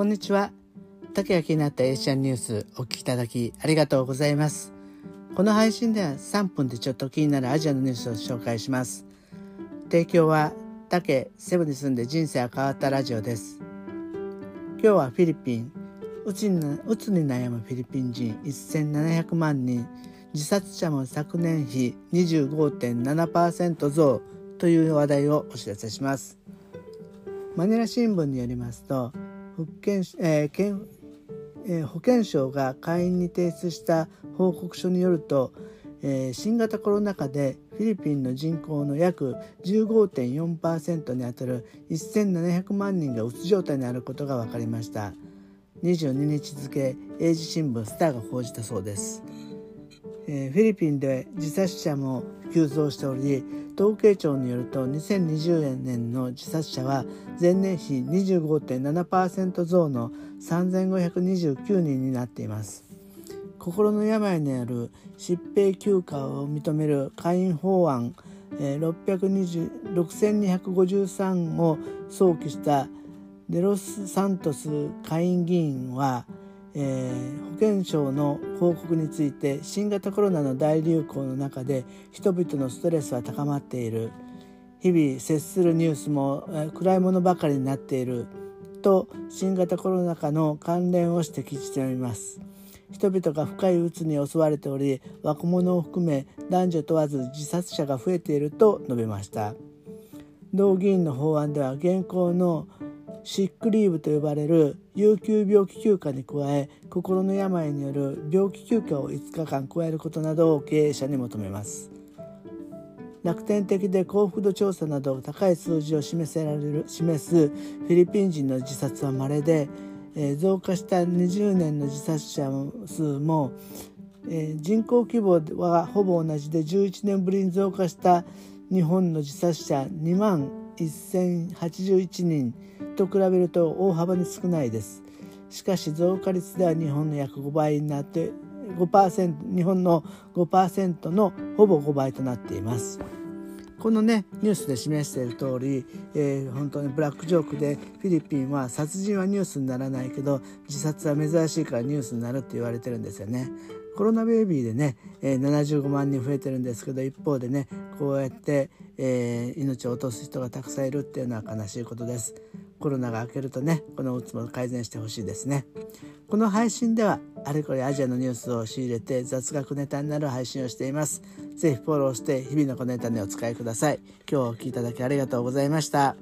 こんにちは。竹が気になったエーシャンニュースお聞きいただきありがとうございます。この配信では3分でちょっと気になるアジアのニュースを紹介します。提供は竹セブに住んで人生が変わったラジオです。今日はフィリピン。うつにうつに悩むフィリピン人1700万人。自殺者も昨年比25.7%増という話題をお知らせします。マニラ新聞によりますと保健,、えーけんえー、保健省が会員に提出した報告書によると、えー、新型コロナ禍でフィリピンの人口の約15.4%にあたる1700万人がうつ状態にあることが分かりました。22日付英字新聞スターが報じたそうです。え、フィリピンで自殺者も急増しており統計庁によると2020年の自殺者は前年比25.7%増の3529人になっています。心の病にある疾病休暇を認める会員法案6253を想起したデロス・サントス下院議員はえー、保健省の報告について新型コロナの大流行の中で人々のストレスは高まっている。日々接するニュースも、えー、暗いものばかりになっている。と新型コロナ禍の関連を指摘しております。人々が深い鬱に襲われており若者を含め男女問わず自殺者が増えていると述べました。同議員の法案では現行のシックリーブと呼ばれる有給病気休暇に加え心の病による病気休暇を5日間加えることなどを経営者に求めます。楽天的で幸福度調査など高い数字を示せられる示すフィリピン人の自殺は稀で、えー、増加した20年の自殺者数も、えー、人口規模はほぼ同じで11年ぶりに増加した日本の自殺者2万1081人と比べると大幅に少ないです。しかし増加率では日本の約5倍になって5%日本の5%のほぼ5倍となっています。このねニュースで示している通り、えー、本当にブラックジョークでフィリピンは殺人はニュースにならないけど自殺は珍しいからニュースになるって言われてるんですよね。コロナベイビーでね、えー、75万人増えてるんですけど一方でねこうやって、えー、命を落とす人がたくさんいるっていうのは悲しいことです。コロナが明けるとねこのうつも改善してほしいですね。この配信ではあれこれアジアのニュースを仕入れて雑学ネタになる配信をしています。ぜひフォローして日々の小ネタにお使いください。今日お聴きいただきありがとうございました。